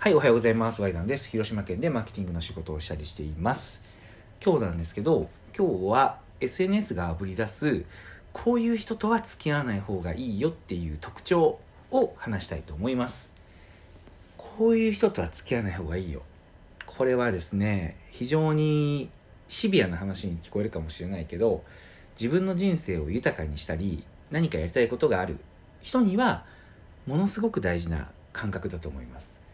はい、おはようございます。ワイザンです。広島県でマーケティングの仕事をしたりしています。今日なんですけど、今日は SNS があぶり出す、こういう人とは付き合わない方がいいよっていう特徴を話したいと思います。こういう人とは付き合わない方がいいよ。これはですね、非常にシビアな話に聞こえるかもしれないけど、自分の人生を豊かにしたり、何かやりたいことがある人には、ものすごく大事な感覚だと思います。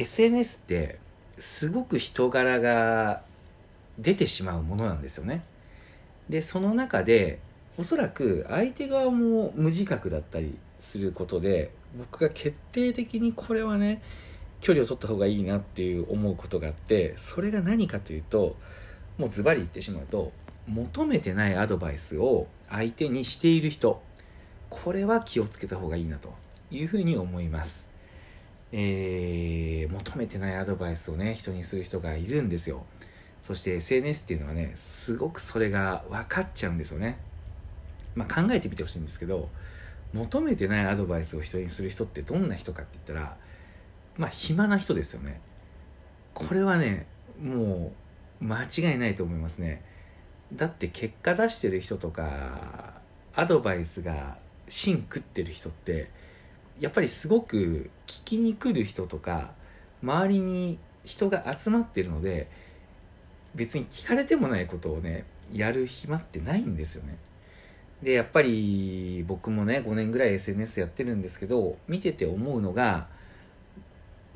SNS ってすごく人柄が出てしまうものなんですよね。でその中でおそらく相手側も無自覚だったりすることで僕が決定的にこれはね距離を取った方がいいなっていう思うことがあってそれが何かというともうズバリ言ってしまうと求めてないアドバイスを相手にしている人これは気をつけた方がいいなというふうに思います。えー、求めてないアドバイスをね人にする人がいるんですよ。そして SNS っていうのはねすごくそれが分かっちゃうんですよね。まあ考えてみてほしいんですけど求めてないアドバイスを人にする人ってどんな人かって言ったらまあ暇な人ですよね。これはねもう間違いないと思いますね。だって結果出してる人とかアドバイスが芯食ってる人ってやっぱりすごく聞きに来る人とか周りに人が集まってるので別に聞かれてもないことをねやる暇ってないんですよね。でやっぱり僕もね5年ぐらい SNS やってるんですけど見てて思うのが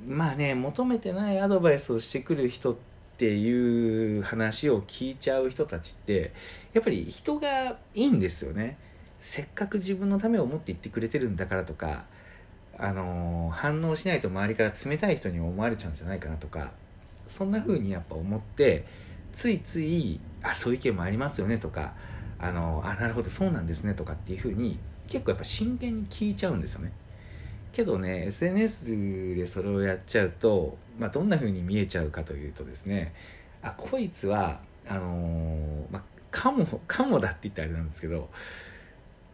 まあね求めてないアドバイスをしてくる人っていう話を聞いちゃう人たちってやっぱり人がいいんですよね。せっかく自分のためを思って言ってくれてるんだからとかあの反応しないと周りから冷たい人に思われちゃうんじゃないかなとかそんな風にやっぱ思ってついついあそういう意見もありますよねとかあのあなるほどそうなんですねとかっていう風に結構やっぱ真剣に聞いちゃうんですよね。けどね SNS でそれをやっちゃうと、まあ、どんな風に見えちゃうかというとですねあこいつはあのまあ、かもかもだって言ったらあれなんですけど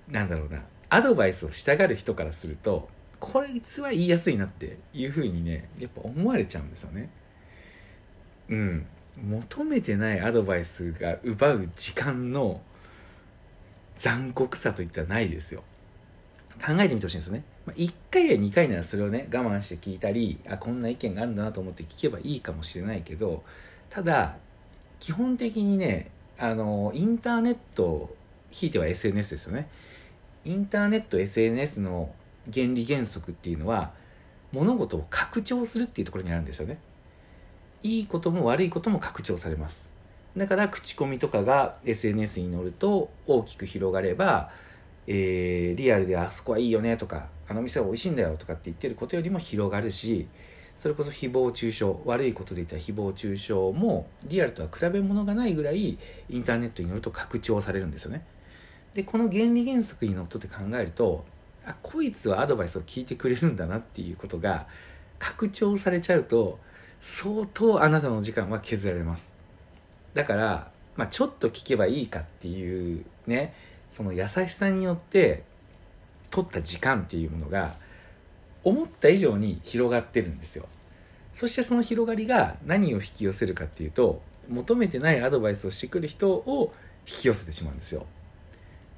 なんだろうなアドバイスをしたがる人からするとこいつは言いやすいなっていう風にねやっぱ思われちゃうんですよね。うん。求めてないアドバイスが奪う時間の残酷さといったらないですよ。考えてみてほしいんですね、まあ、1回や2回ならそれをね我慢して聞いたりあこんな意見があるんだなと思って聞けばいいかもしれないけどただ基本的にねあのインターネットひいては SNS ですよね。インターネット SNS の原理原則っていうのは物事を拡張するっていうところにあるんですよね。いいことも悪いことも拡張されます。だから口コミとかが SNS に載ると大きく広がれば、えー、リアルであそこはいいよねとかあの店は美味しいんだよとかって言ってることよりも広がるしそれこそ誹謗中傷悪いことで言ったら誹謗中傷もリアルとは比べ物がないぐらいインターネットに載ると拡張されるんですよね。でこの原理原則にのっとって考えるとあこいつはアドバイスを聞いてくれるんだなっていうことが拡張されちゃうと相当あなたの時間は削られます。だから、まあ、ちょっと聞けばいいかっていうねその優しさによって取った時間っていうものが思った以上に広がってるんですよ。そしてその広がりが何を引き寄せるかっていうと求めてないアドバイスをしてくる人を引き寄せてしまうんですよ。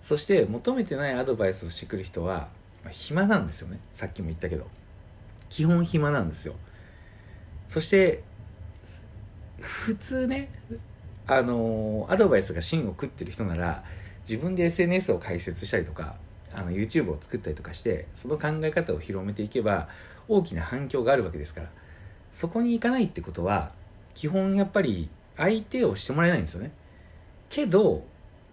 そして求めてないアドバイスをしてくる人は、まあ、暇なんですよね。さっきも言ったけど。基本暇なんですよ。そして普通ねあのアドバイスが芯を食ってる人なら自分で SNS を開設したりとかあの YouTube を作ったりとかしてその考え方を広めていけば大きな反響があるわけですから。そこに行かないってことは基本やっぱり相手をしてもらえないんですよね。けど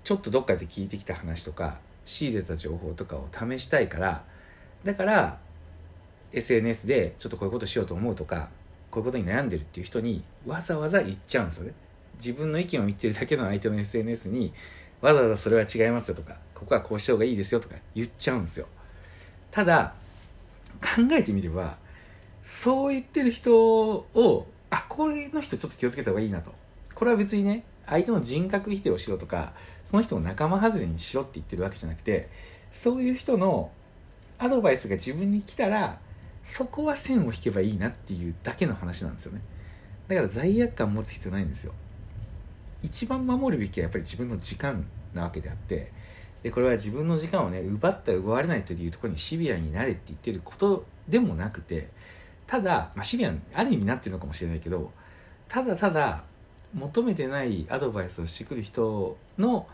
ちょっとどっかで聞いてきた話とか仕入れた情報とかを試したいからだから SNS でちょっとこういうことしようと思うとかこういうことに悩んでるっていう人にわざわざ言っちゃうんですよね。自分の意見を言ってるだけの相手の SNS にわざわざそれは違いますよとかここはこうした方がいいですよとか言っちゃうんですよ。ただ考えてみればそう言ってる人をあこれの人ちょっと気をつけた方がいいなと。これは別にね相手の人格否定をしろとかその人を仲間外れにしろって言ってるわけじゃなくてそういう人のアドバイスが自分に来たらそこは線を引けばいいなっていうだけの話なんですよね。だから罪悪感持つ必要ないんですよ。一番守るべきはやっぱり自分の時間なわけであってでこれは自分の時間をね奪った奪われないというところにシビアになれって言ってることでもなくてただ、まあ、シビアある意味なってるのかもしれないけどただただ求めてないアドバイスをしてくる人の、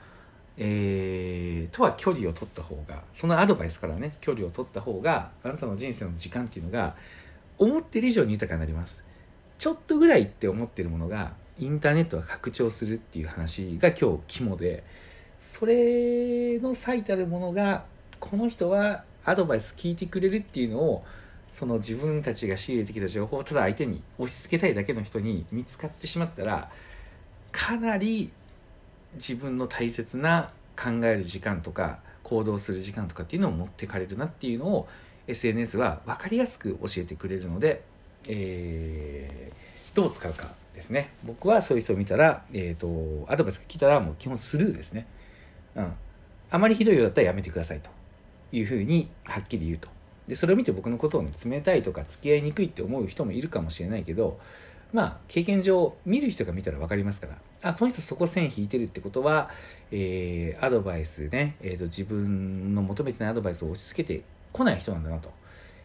えー、とは距離を取った方がそのアドバイスからね距離を取った方があなたの人生の時間っていうのが思ってる以上に豊かになります。ちょっとぐらいって思ってるものがインターネットが拡張するっていう話が今日肝でそれの最たるものがこの人はアドバイス聞いてくれるっていうのをその自分たちが仕入れてきた情報をただ相手に押し付けたいだけの人に見つかってしまったらかなり自分の大切な考える時間とか行動する時間とかっていうのを持ってかれるなっていうのを SNS は分かりやすく教えてくれるので、えー、どう使うかですね。僕はそういう人を見たら、えーと、アドバイスが来たらもう基本スルーですね、うん、あまりひどいようだったらやめてくださいというふうにはっきり言うと。でそれを見て僕のことを、ね、冷たいとか付き合いにくいって思う人もいるかもしれないけどまあ経験上見る人が見たら分かりますからあこの人そこ線引いてるってことは、えー、アドバイスね、えーと、自分の求めてないアドバイスを押し付けてこない人なんだなと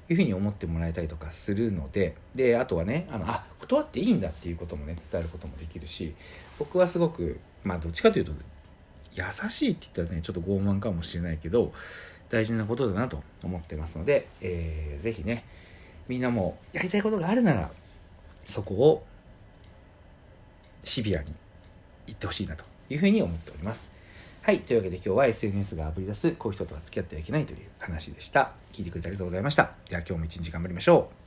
いうふうに思ってもらえたりとかするのでであとはねあのあ断っていいんだっていうこともね伝えることもできるし僕はすごくまあどっちかというと優しいって言ったらねちょっと傲慢かもしれないけど大事なことだなと思ってますので、えー、ぜひねみんなもやりたいことがあるならそこをシビアに言ってほしいなというふうに思っております。はい。というわけで今日は SNS があぶり出すこういう人とは付き合ってはいけないという話でした。聞いてくれてありがとうございました。では今日も一日頑張りましょう。